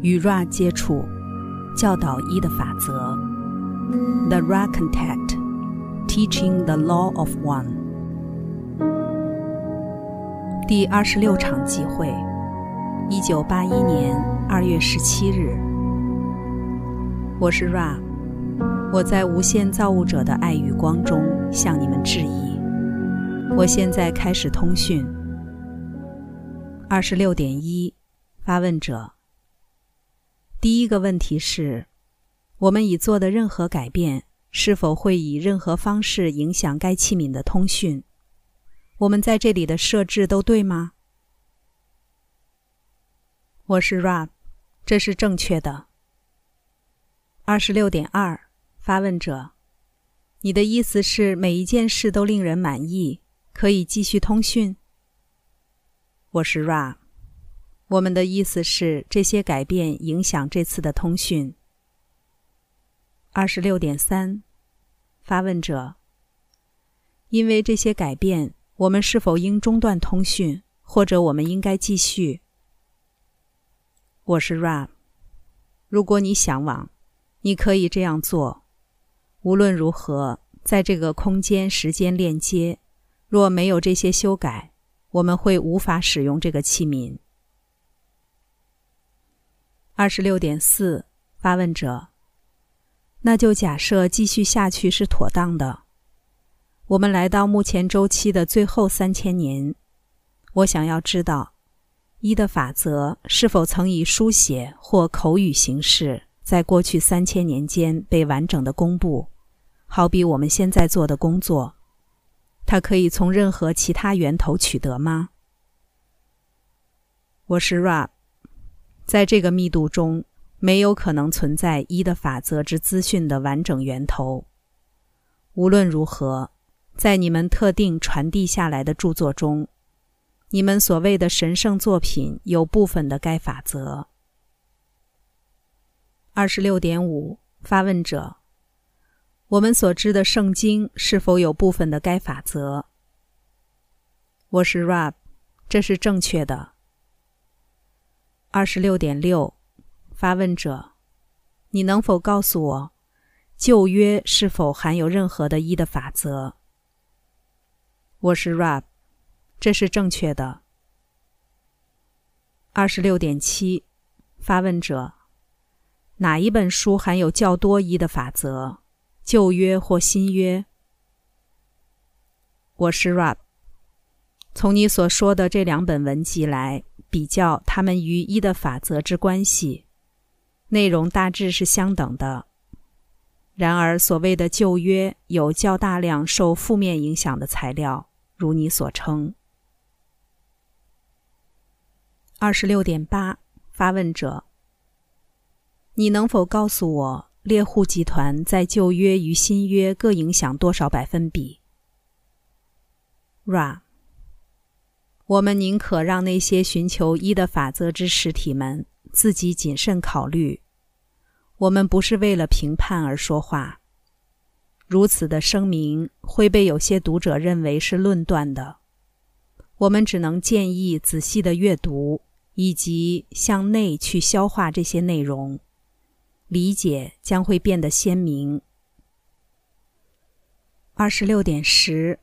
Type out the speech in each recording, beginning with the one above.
与 Ra 接触，教导一的法则。The Ra Contact, Teaching the Law of One。第二十六场集会，一九八一年二月十七日。我是 Ra，我在无限造物者的爱与光中向你们致意。我现在开始通讯。二十六点一，发问者。第一个问题是：我们已做的任何改变，是否会以任何方式影响该器皿的通讯？我们在这里的设置都对吗？我是 Rab，这是正确的。二十六点二，发问者：你的意思是每一件事都令人满意，可以继续通讯？我是 Rab。我们的意思是，这些改变影响这次的通讯。二十六点三，发问者：因为这些改变，我们是否应中断通讯，或者我们应该继续？我是 Rab。如果你想往，你可以这样做。无论如何，在这个空间时间链接，若没有这些修改，我们会无法使用这个器皿。二十六点四，发问者。那就假设继续下去是妥当的。我们来到目前周期的最后三千年，我想要知道，一的法则是否曾以书写或口语形式，在过去三千年间被完整的公布，好比我们现在做的工作。它可以从任何其他源头取得吗？我是 Rab。在这个密度中，没有可能存在一的法则之资讯的完整源头。无论如何，在你们特定传递下来的著作中，你们所谓的神圣作品有部分的该法则。二十六点五，发问者：我们所知的圣经是否有部分的该法则？我是 Rab，这是正确的。二十六点六，发问者，你能否告诉我，旧约是否含有任何的一的法则？我是 Rab，这是正确的。二十六点七，发问者，哪一本书含有较多一的法则？旧约或新约？我是 Rab，从你所说的这两本文集来。比较它们与一的法则之关系，内容大致是相等的。然而，所谓的旧约有较大量受负面影响的材料，如你所称。二十六点八，发问者，你能否告诉我猎户集团在旧约与新约各影响多少百分比？Ra。我们宁可让那些寻求一的法则之实体们自己谨慎考虑。我们不是为了评判而说话。如此的声明会被有些读者认为是论断的。我们只能建议仔细的阅读，以及向内去消化这些内容，理解将会变得鲜明。二十六点十，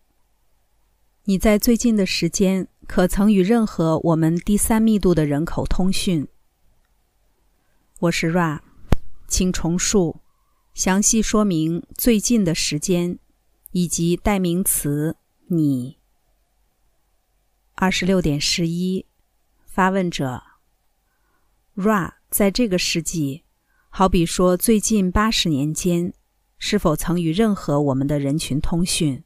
你在最近的时间。可曾与任何我们第三密度的人口通讯？我是 Ra，请重述，详细说明最近的时间以及代名词你。二十六点十一，发问者 Ra，在这个世纪，好比说最近八十年间，是否曾与任何我们的人群通讯？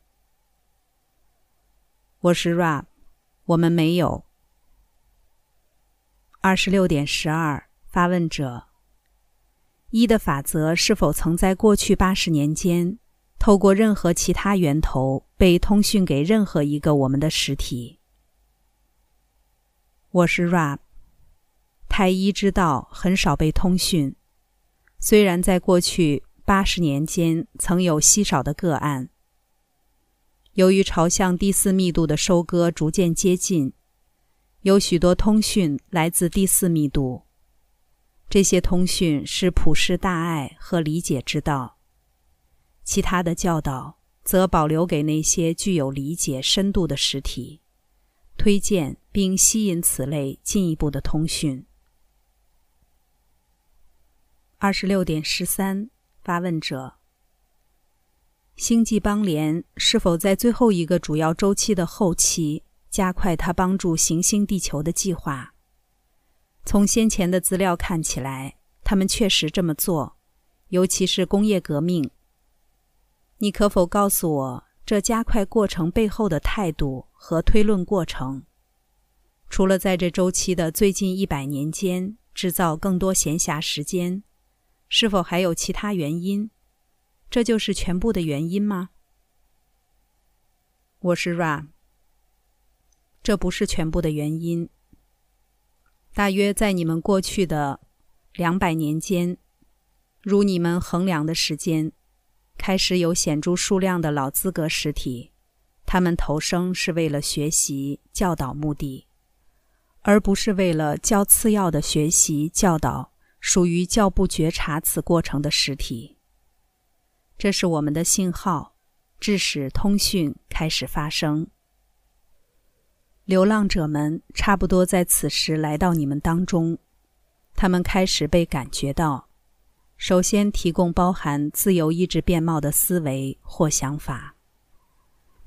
我是 Ra。我们没有。二十六点十二，发问者：一的法则是否曾在过去八十年间，透过任何其他源头被通讯给任何一个我们的实体？我是 Rap。太一之道很少被通讯，虽然在过去八十年间曾有稀少的个案。由于朝向第四密度的收割逐渐接近，有许多通讯来自第四密度。这些通讯是普世大爱和理解之道，其他的教导则保留给那些具有理解深度的实体，推荐并吸引此类进一步的通讯。二十六点十三，发问者：星际邦联是否在最后一个主要周期的后期加快它帮助行星地球的计划？从先前的资料看起来，他们确实这么做，尤其是工业革命。你可否告诉我这加快过程背后的态度和推论过程？除了在这周期的最近一百年间制造更多闲暇时间，是否还有其他原因？这就是全部的原因吗？我是 Ra，。这不是全部的原因。大约在你们过去的两百年间，如你们衡量的时间，开始有显著数量的老资格实体，他们投生是为了学习教导目的，而不是为了较次要的学习教导属于较不觉察此过程的实体。这是我们的信号，致使通讯开始发生。流浪者们差不多在此时来到你们当中，他们开始被感觉到。首先，提供包含自由意志面貌的思维或想法，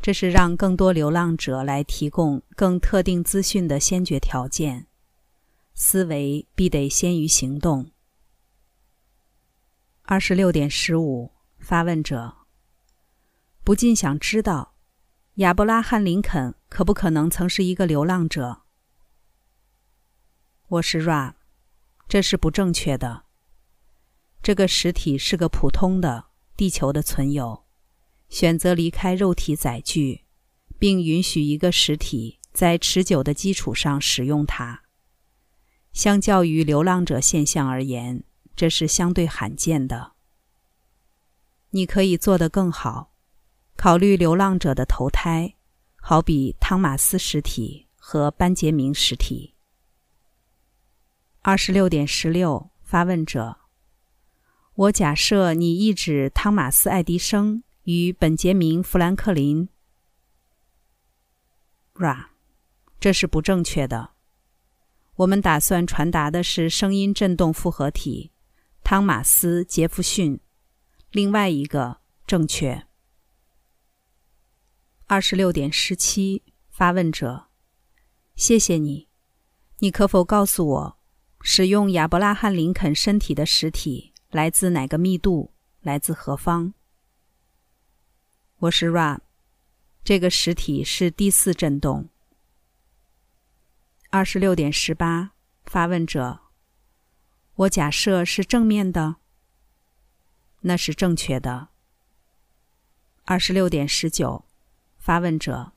这是让更多流浪者来提供更特定资讯的先决条件。思维必得先于行动。二十六点十五，发问者不禁想知道。亚伯拉罕·林肯可不可能曾是一个流浪者？我是 Ra，这是不正确的。这个实体是个普通的地球的存有，选择离开肉体载具，并允许一个实体在持久的基础上使用它。相较于流浪者现象而言，这是相对罕见的。你可以做得更好。考虑流浪者的投胎，好比汤马斯实体和班杰明实体。二十六点十六，发问者：我假设你意指汤马斯·爱迪生与本杰明·富兰克林。Ra，这是不正确的。我们打算传达的是声音振动复合体汤马斯·杰弗逊。另外一个正确。二十六点十七，发问者：谢谢你。你可否告诉我，使用亚伯拉罕·林肯身体的实体来自哪个密度？来自何方？我是 Ra，这个实体是第四振动。二十六点十八，发问者：我假设是正面的。那是正确的。二十六点十九。发问者：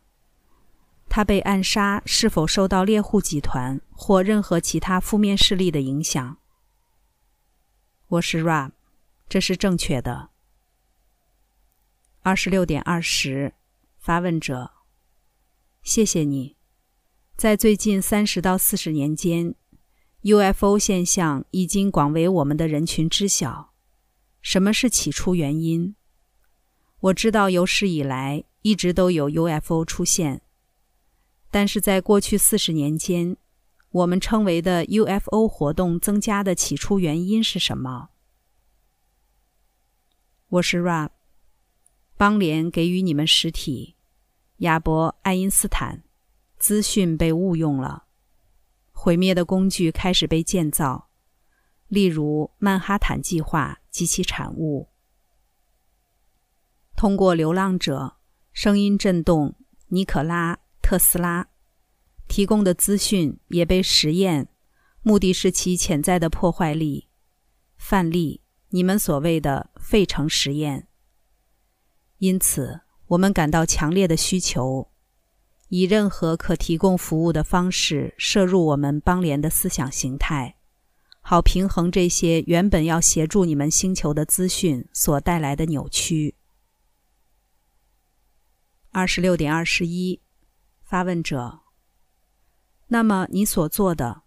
他被暗杀是否受到猎户集团或任何其他负面势力的影响？我是 Ra，这是正确的。二十六点二十，发问者：谢谢你。在最近三十到四十年间，UFO 现象已经广为我们的人群知晓。什么是起初原因？我知道有史以来。一直都有 UFO 出现，但是在过去四十年间，我们称为的 UFO 活动增加的起初原因是什么？我是 Ra，邦联给予你们实体，亚伯爱因斯坦，资讯被误用了，毁灭的工具开始被建造，例如曼哈坦计划及其产物，通过流浪者。声音震动，尼可拉·特斯拉提供的资讯也被实验，目的是其潜在的破坏力。范例，你们所谓的费城实验。因此，我们感到强烈的需求，以任何可提供服务的方式摄入我们邦联的思想形态，好平衡这些原本要协助你们星球的资讯所带来的扭曲。二十六点二十一，发问者。那么你所做的，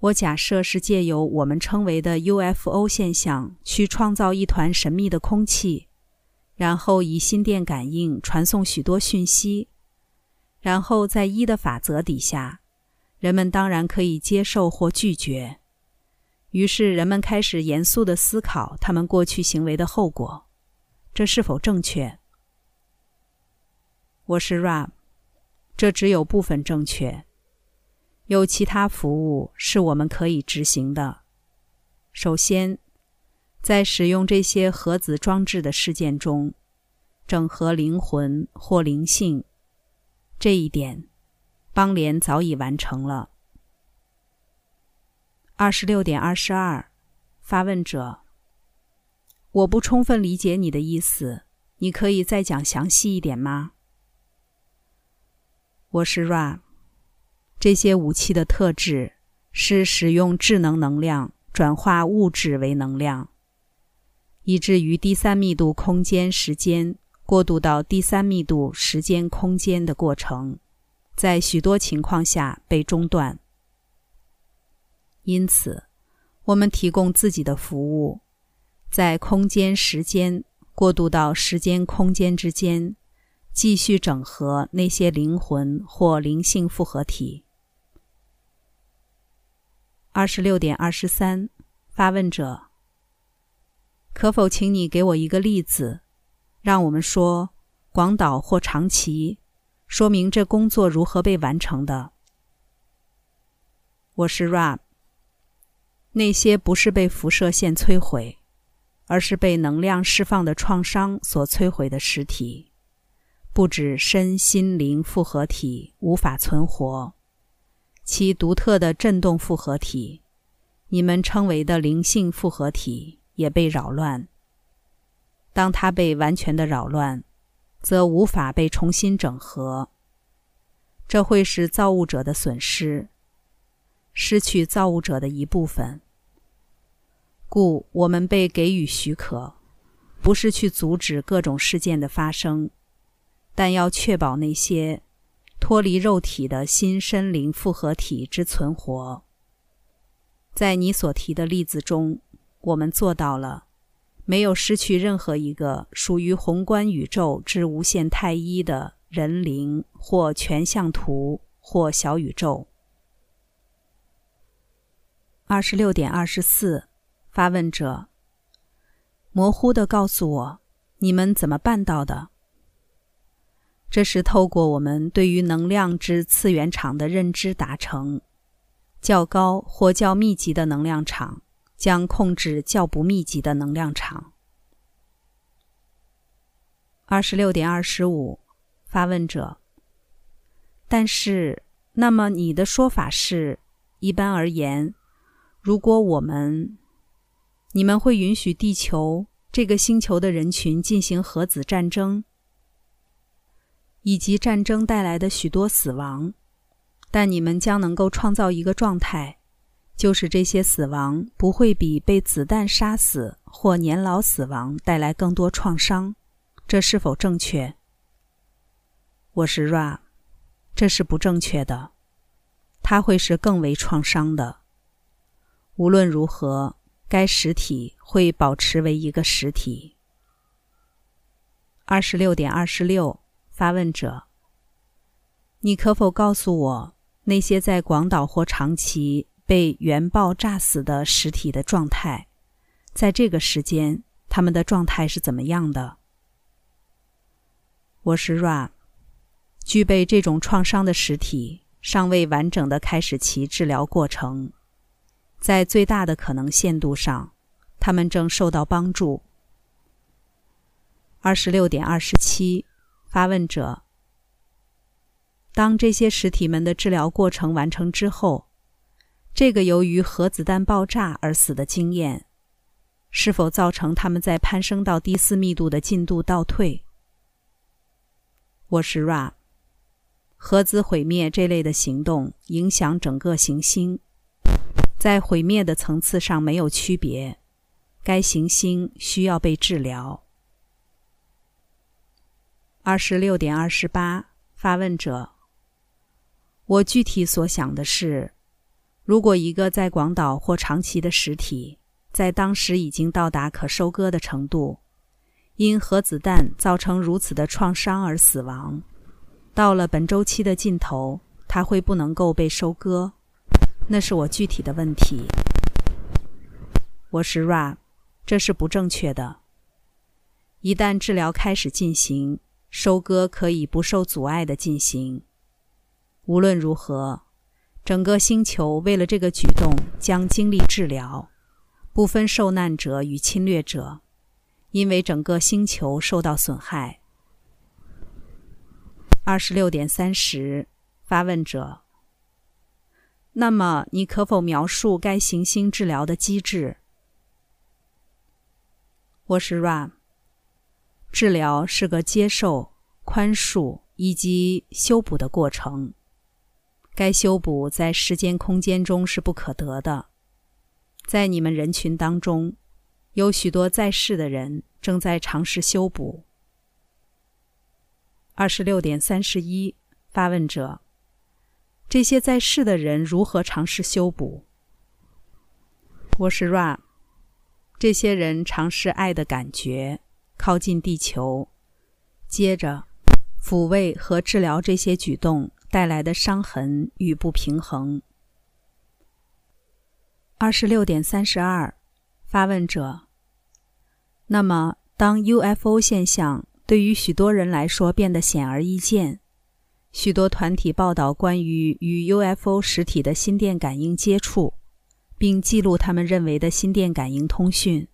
我假设是借由我们称为的 UFO 现象去创造一团神秘的空气，然后以心电感应传送许多讯息，然后在一的法则底下，人们当然可以接受或拒绝。于是人们开始严肃地思考他们过去行为的后果，这是否正确？我是 Rab，这只有部分正确。有其他服务是我们可以执行的。首先，在使用这些核子装置的事件中，整合灵魂或灵性，这一点，邦联早已完成了。二十六点二十二，发问者：我不充分理解你的意思，你可以再讲详细一点吗？我是 Ra。这些武器的特质是使用智能能量转化物质为能量，以至于第三密度空间时间过渡到第三密度时间空间的过程，在许多情况下被中断。因此，我们提供自己的服务，在空间时间过渡到时间空间之间，继续整合那些灵魂或灵性复合体。二十六点二十三，发问者，可否请你给我一个例子，让我们说广岛或长崎，说明这工作如何被完成的？我是 Rab。那些不是被辐射线摧毁，而是被能量释放的创伤所摧毁的实体，不止身心灵复合体无法存活。其独特的振动复合体，你们称为的灵性复合体也被扰乱。当它被完全的扰乱，则无法被重新整合。这会使造物者的损失，失去造物者的一部分。故我们被给予许可，不是去阻止各种事件的发生，但要确保那些。脱离肉体的新身灵复合体之存活，在你所提的例子中，我们做到了，没有失去任何一个属于宏观宇宙之无限太一的人灵或全像图或小宇宙。二十六点二十四，发问者，模糊的告诉我，你们怎么办到的？这是透过我们对于能量之次元场的认知达成，较高或较密集的能量场将控制较不密集的能量场。二十六点二十五，发问者。但是，那么你的说法是，一般而言，如果我们，你们会允许地球这个星球的人群进行核子战争？以及战争带来的许多死亡，但你们将能够创造一个状态，就是这些死亡不会比被子弹杀死或年老死亡带来更多创伤。这是否正确？我是 Ra，这是不正确的，它会是更为创伤的。无论如何，该实体会保持为一个实体。二十六点二十六。发问者，你可否告诉我那些在广岛或长崎被原爆炸死的实体的状态？在这个时间，他们的状态是怎么样的？我是 Ra，具备这种创伤的实体尚未完整的开始其治疗过程，在最大的可能限度上，他们正受到帮助。二十六点二十七。发问者：当这些实体们的治疗过程完成之后，这个由于核子弹爆炸而死的经验，是否造成他们在攀升到第四密度的进度倒退？我是 Ra。核子毁灭这类的行动影响整个行星，在毁灭的层次上没有区别。该行星需要被治疗。二十六点二十八，发问者。我具体所想的是，如果一个在广岛或长崎的实体，在当时已经到达可收割的程度，因核子弹造成如此的创伤而死亡，到了本周期的尽头，它会不能够被收割，那是我具体的问题。我是 Ra，这是不正确的。一旦治疗开始进行，收割可以不受阻碍的进行。无论如何。整个星球为了这个举动将经历治疗，不分受难者与侵略者，因为整个星球受到损害。二十六点三十，发问者。那么，你可否描述该行星治疗的机制？我是 Ram。治疗是个接受、宽恕以及修补的过程。该修补在时间空间中是不可得的。在你们人群当中，有许多在世的人正在尝试修补。二十六点三十一，发问者：这些在世的人如何尝试修补？我是 Ra。这些人尝试爱的感觉，靠近地球，接着抚慰和治疗这些举动。带来的伤痕与不平衡。二十六点三十二，发问者。那么，当 UFO 现象对于许多人来说变得显而易见，许多团体报道关于与 UFO 实体的心电感应接触，并记录他们认为的心电感应通讯，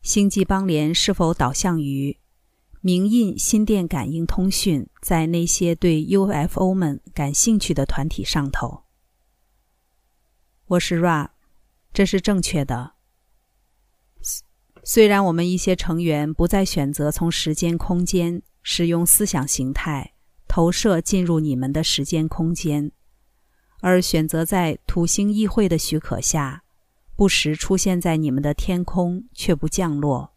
星际邦联是否导向于？明印心电感应通讯在那些对 UFO 们感兴趣的团体上头。我是 Ra，这是正确的。虽然我们一些成员不再选择从时间空间使用思想形态投射进入你们的时间空间，而选择在土星议会的许可下，不时出现在你们的天空，却不降落。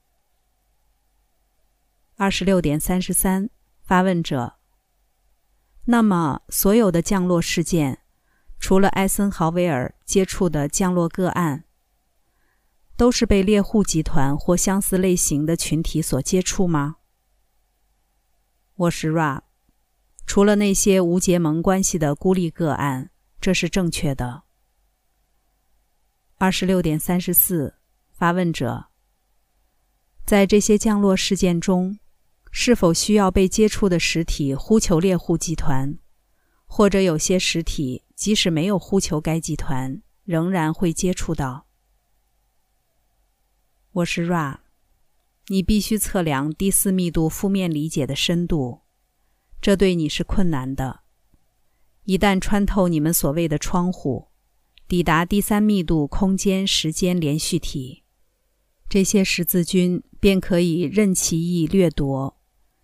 二十六点三十三，发问者。那么，所有的降落事件，除了艾森豪威尔接触的降落个案，都是被猎户集团或相似类型的群体所接触吗？我是 Ra。除了那些无结盟关系的孤立个案，这是正确的。二十六点三十四，发问者。在这些降落事件中。是否需要被接触的实体呼求猎户集团，或者有些实体即使没有呼求该集团，仍然会接触到？我是 Ra，你必须测量第四密度负面理解的深度，这对你是困难的。一旦穿透你们所谓的窗户，抵达第三密度空间时间连续体，这些十字军便可以任其意掠夺。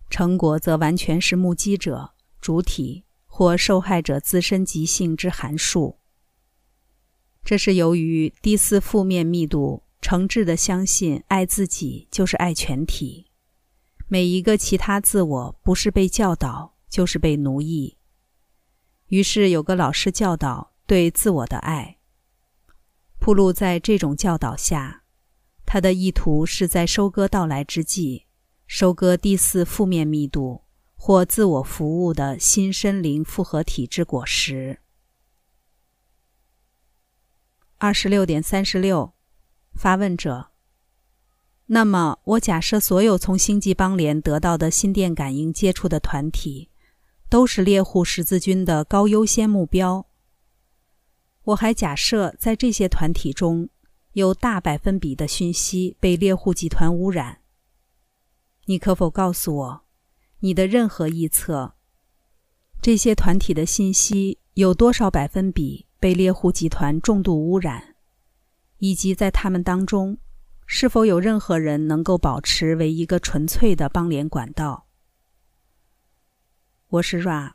成果则完全是目击者、主体或受害者自身极性之函数。这是由于第四负面密度诚挚地相信爱自己就是爱全体，每一个其他自我不是被教导就是被奴役。于是有个老师教导对自我的爱。铺路在这种教导下，他的意图是在收割到来之际。收割第四负面密度或自我服务的新森林复合体之果实。二十六点三十六，发问者。那么，我假设所有从星际邦联得到的心电感应接触的团体，都是猎户十字军的高优先目标。我还假设在这些团体中有大百分比的讯息被猎户集团污染。你可否告诉我，你的任何臆测？这些团体的信息有多少百分比被猎户集团重度污染？以及在他们当中，是否有任何人能够保持为一个纯粹的邦联管道？我是 Ra，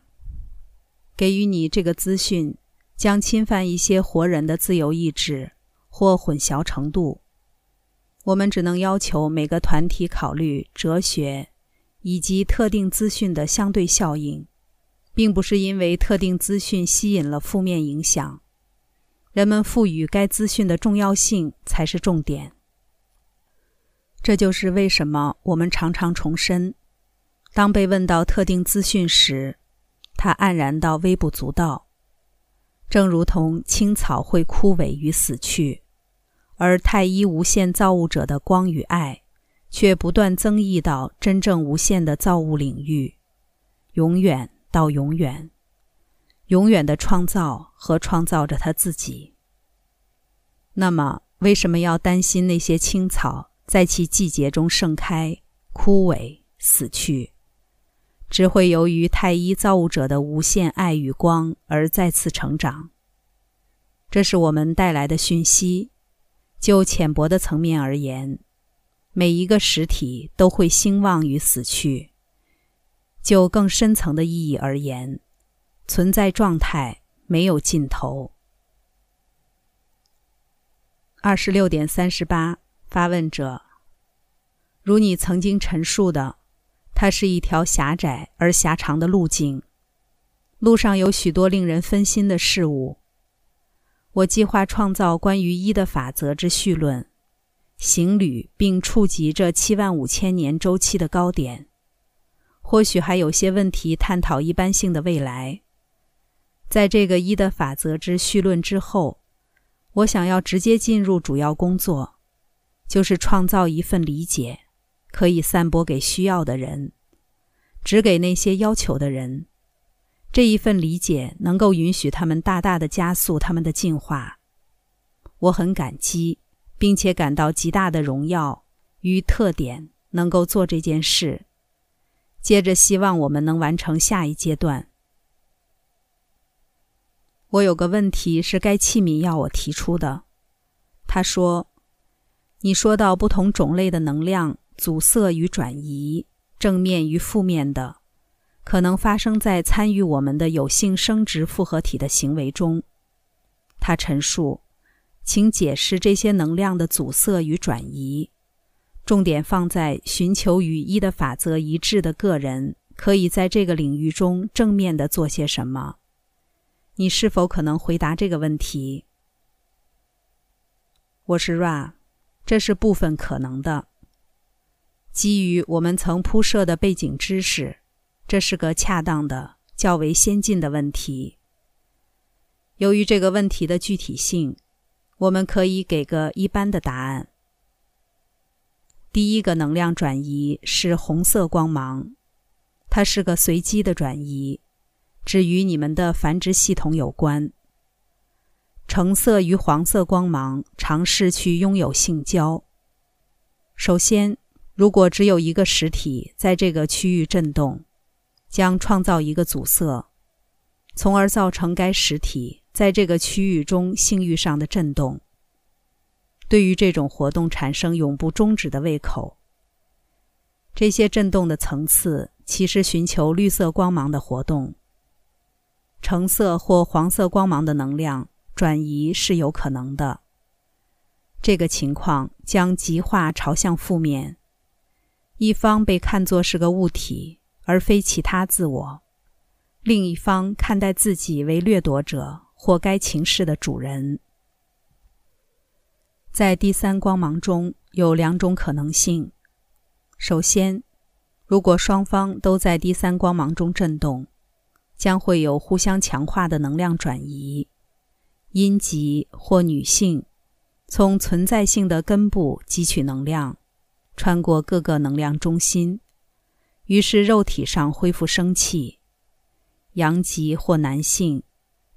给予你这个资讯将侵犯一些活人的自由意志或混淆程度。我们只能要求每个团体考虑哲学以及特定资讯的相对效应，并不是因为特定资讯吸引了负面影响，人们赋予该资讯的重要性才是重点。这就是为什么我们常常重申：当被问到特定资讯时，他黯然到微不足道。正如同青草会枯萎与死去，而太一无限造物者的光与爱，却不断增益到真正无限的造物领域，永远到永远。永远的创造和创造着他自己。那么，为什么要担心那些青草在其季节中盛开、枯萎、死去？只会由于太一造物者的无限爱与光而再次成长。这是我们带来的讯息。就浅薄的层面而言，每一个实体都会兴旺与死去；就更深层的意义而言，存在状态没有尽头。二十六点三十八，发问者：如你曾经陈述的，它是一条狭窄而狭长的路径，路上有许多令人分心的事物。我计划创造关于一的法则之绪论，行旅并触及这七万五千年周期的高点。或许还有些问题探讨一般性的未来。在这个一的法则之绪论之后，我想要直接进入主要工作，就是创造一份理解，可以散播给需要的人，只给那些要求的人。这一份理解能够允许他们大大的加速他们的进化。我很感激，并且感到极大的荣耀与特点，能够做这件事。接着，希望我们能完成下一阶段。我有个问题是该器皿要我提出的。他说：“你说到不同种类的能量阻塞与转移，正面与负面的，可能发生在参与我们的有性生殖复合体的行为中。”他陈述：“请解释这些能量的阻塞与转移，重点放在寻求与一的法则一致的个人可以在这个领域中正面的做些什么。”你是否可能回答这个问题？我是 Ra，这是部分可能的。基于我们曾铺设的背景知识，这是个恰当的、较为先进的问题。由于这个问题的具体性，我们可以给个一般的答案。第一个能量转移是红色光芒，它是个随机的转移。只与你们的繁殖系统有关。橙色与黄色光芒尝试去拥有性交。首先，如果只有一个实体在这个区域震动，将创造一个阻塞，从而造成该实体在这个区域中性欲上的震动。对于这种活动产生永不终止的胃口。这些震动的层次其实寻求绿色光芒的活动。橙色或黄色光芒的能量转移是有可能的。这个情况将极化朝向负面，一方被看作是个物体，而非其他自我；另一方看待自己为掠夺者或该情势的主人。在第三光芒中有两种可能性：首先，如果双方都在第三光芒中震动。将会有互相强化的能量转移，阴极或女性从存在性的根部汲取能量，穿过各个能量中心，于是肉体上恢复生气；阳极或男性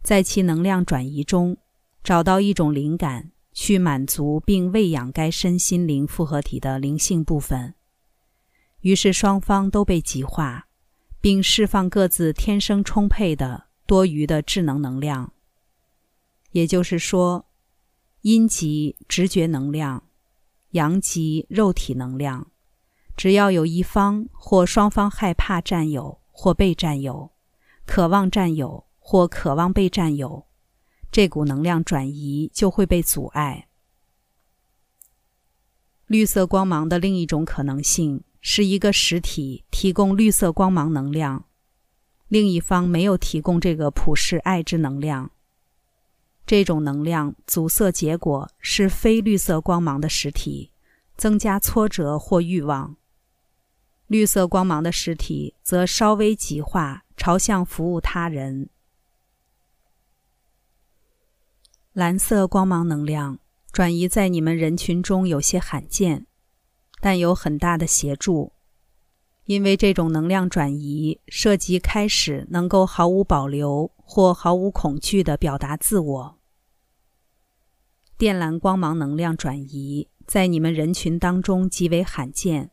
在其能量转移中找到一种灵感，去满足并喂养该身心灵复合体的灵性部分，于是双方都被极化。并释放各自天生充沛的多余的智能能量，也就是说，阴极直觉能量，阳极肉体能量。只要有一方或双方害怕占有或被占有，渴望占有或渴望被占有，这股能量转移就会被阻碍。绿色光芒的另一种可能性。是一个实体提供绿色光芒能量，另一方没有提供这个普世爱之能量。这种能量阻塞结果是非绿色光芒的实体，增加挫折或欲望。绿色光芒的实体则稍微极化，朝向服务他人。蓝色光芒能量转移在你们人群中有些罕见，但有很大的协助，因为这种能量转移涉及开始能够毫无保留或毫无恐惧地表达自我。电蓝光芒能量转移在你们人群当中极为罕见。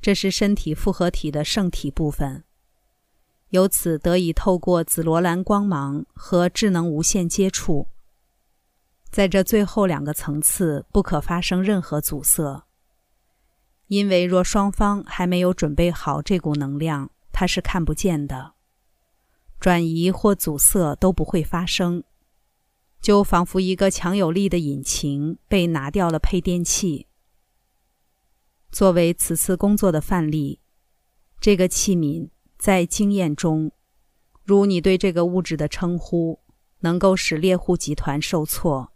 这是身体复合体的圣体部分，由此得以透过紫罗兰光芒和智能无限接触。在这最后两个层次，不可发生任何阻塞，因为若双方还没有准备好这股能量，它是看不见的，转移或阻塞都不会发生，就仿佛一个强有力的引擎被拿掉了配电器。作为此次工作的范例，这个器皿在经验中，如你对这个物质的称呼，能够使猎户集团受挫。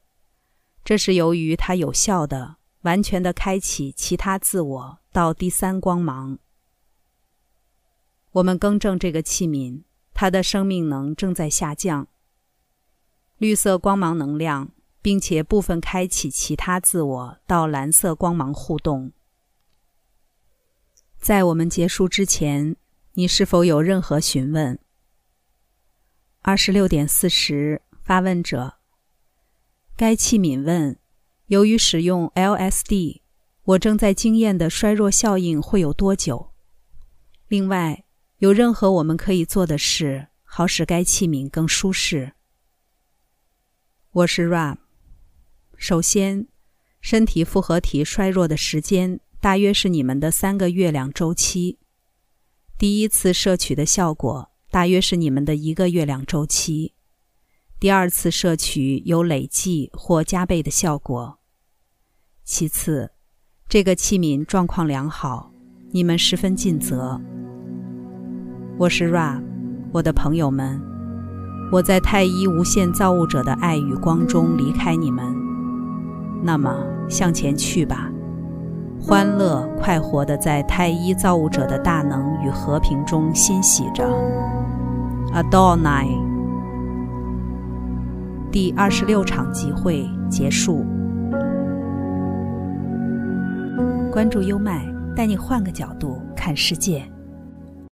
这是由于它有效的、完全的开启其他自我到第三光芒。我们更正这个器皿，它的生命能正在下降。绿色光芒能量，并且部分开启其他自我到蓝色光芒互动。在我们结束之前，你是否有任何询问？二十六点四十，发问者。该器皿问：由于使用 LSD，我正在经验的衰弱效应会有多久？另外，有任何我们可以做的事，好使该器皿更舒适？我是 Ram。首先，身体复合体衰弱的时间。大约是你们的三个月亮周期。第一次摄取的效果大约是你们的一个月亮周期。第二次摄取有累计或加倍的效果。其次，这个器皿状况良好，你们十分尽责。我是 Ra，我的朋友们，我在太一无限造物者的爱与光中离开你们。那么，向前去吧。欢乐快活的在太一造物者的大能与和平中欣喜着。Adonai，第二十六场集会结束。关注优麦，带你换个角度看世界。